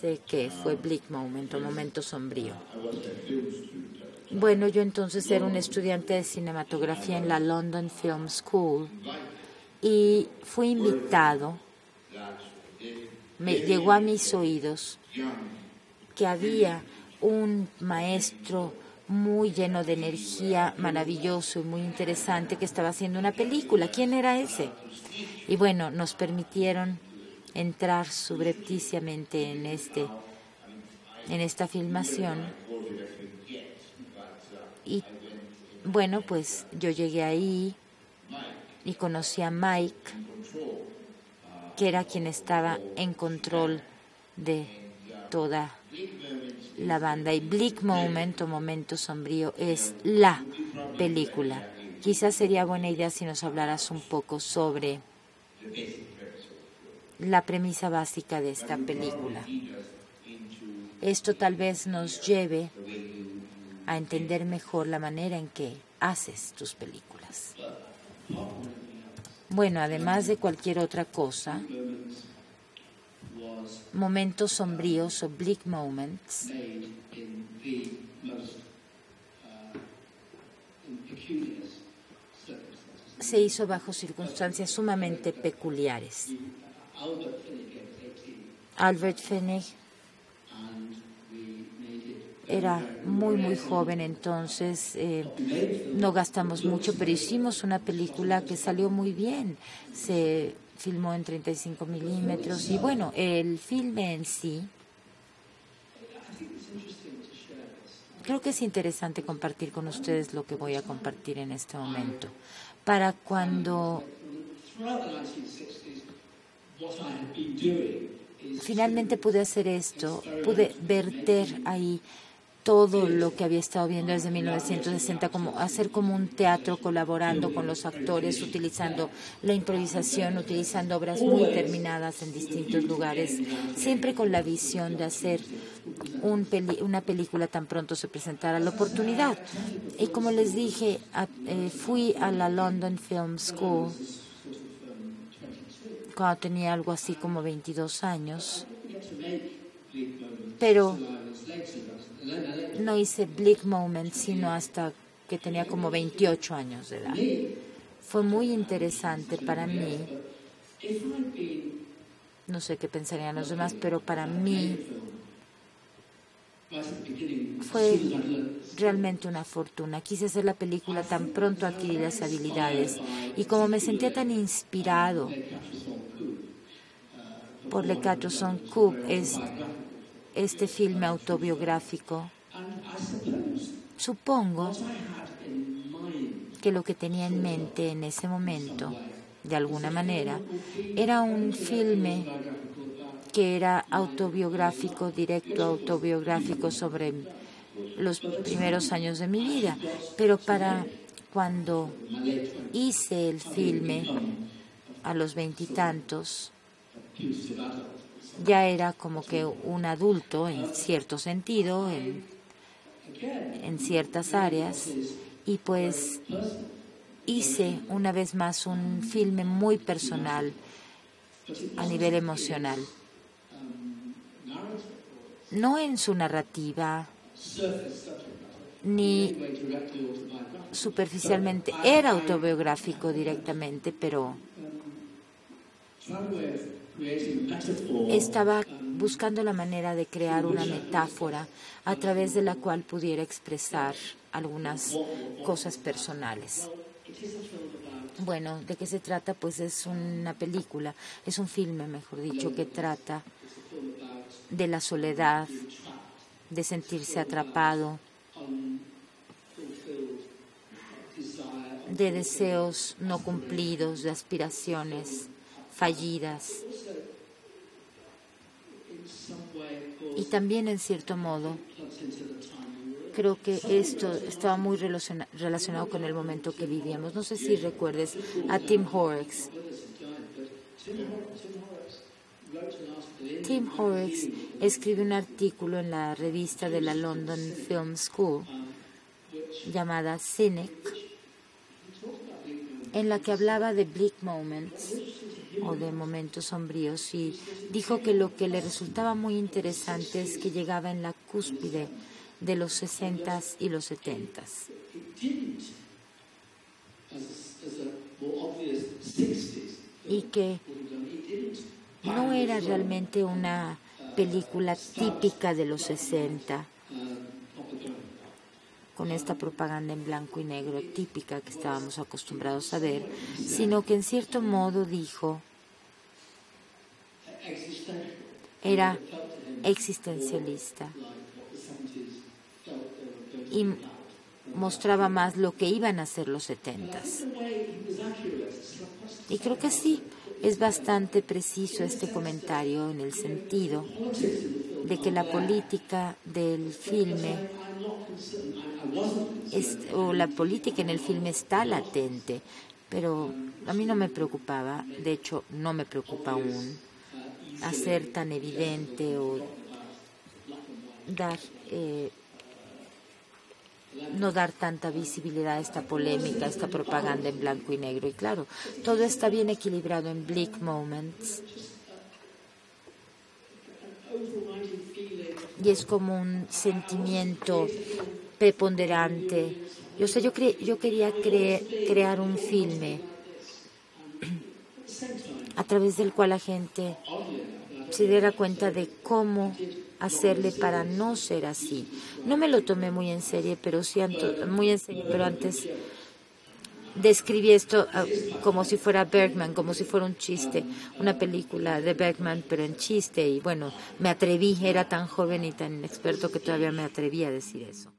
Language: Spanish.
sé que fue Bleak Moment o Momento Sombrío. Bueno, yo entonces era un estudiante de cinematografía en la London Film School y fui invitado, me llegó a mis oídos que había un maestro muy lleno de energía, maravilloso y muy interesante que estaba haciendo una película. ¿Quién era ese? Y bueno, nos permitieron entrar subrepticiamente en este en esta filmación. Y bueno, pues yo llegué ahí y conocí a Mike, que era quien estaba en control de toda la banda. Y Bleak Moment o Momento Sombrío es la película. Quizás sería buena idea si nos hablaras un poco sobre la premisa básica de esta película. Esto tal vez nos lleve a entender mejor la manera en que haces tus películas. Bueno, además de cualquier otra cosa, momentos sombríos o bleak moments se hizo bajo circunstancias sumamente peculiares. Albert Fennig era muy, muy joven entonces, eh, no gastamos mucho, pero hicimos una película que salió muy bien. Se filmó en 35 milímetros y bueno, el filme en sí. Creo que es interesante compartir con ustedes lo que voy a compartir en este momento. Para cuando finalmente pude hacer esto, pude verter ahí todo lo que había estado viendo desde 1960, como hacer como un teatro colaborando con los actores, utilizando la improvisación, utilizando obras muy terminadas en distintos lugares, siempre con la visión de hacer una película tan pronto se presentara la oportunidad. Y como les dije, eh, fui a la London Film School cuando tenía algo así como 22 años, pero no hice Bleak Moment sino hasta que tenía como 28 años de edad. Fue muy interesante para mí. No sé qué pensarían los demás, pero para mí fue realmente una fortuna. Quise hacer la película tan pronto adquirí las habilidades y como me sentía tan inspirado Quatre Son es este filme autobiográfico. Supongo que lo que tenía en mente en ese momento, de alguna manera, era un filme que era autobiográfico, directo autobiográfico sobre los primeros años de mi vida. Pero para cuando hice el filme a los veintitantos, ya era como que un adulto en cierto sentido, en, ciertas áreas, y pues hice una vez más un filme muy personal a nivel emocional. No en su narrativa, ni superficialmente, era autobiográfico directamente, pero estaba buscando la manera de crear una metáfora a través de la cual pudiera expresar algunas cosas personales. Bueno, ¿de qué se trata? Pues es una película, es un filme, mejor dicho, que trata de la soledad, de sentirse atrapado, de deseos no cumplidos, de aspiraciones fallidas. Y también, en cierto modo, creo que esto estaba muy relacionado con el momento que vivíamos. No sé si recuerdes a Tim Horrocks. Tim Horrocks escribe un artículo en la revista de la London Film School llamada Cynic, en la que hablaba de bleak moments o de momentos sombríos y dijo que lo que le resultaba muy interesante es que llegaba en la cúspide de los 60s y los 70s. Y que no era realmente una película típica de los 60 con esta propaganda en blanco y negro típica que estábamos acostumbrados a ver, sino que en cierto modo dijo, era existencialista y mostraba más lo que iban a ser los setentas. Y creo que sí, es bastante preciso este comentario en el sentido de que la política del filme o la política en el filme está latente, pero a mí no me preocupaba, de hecho no me preocupa aún hacer tan evidente o dar eh, no dar tanta visibilidad a esta polémica, a esta propaganda en blanco y negro. Y claro, todo está bien equilibrado en Bleak Moments. Y es como un sentimiento preponderante. Yo sé, yo, yo quería crear un filme a través del cual la gente se diera cuenta de cómo hacerle para no ser así. No me lo tomé muy en serio, pero sí muy en serio, pero antes describí esto ah, como si fuera Bergman, como si fuera un chiste, una película de Bergman, pero en chiste. Y bueno, me atreví, era tan joven y tan experto que todavía me atreví a decir eso.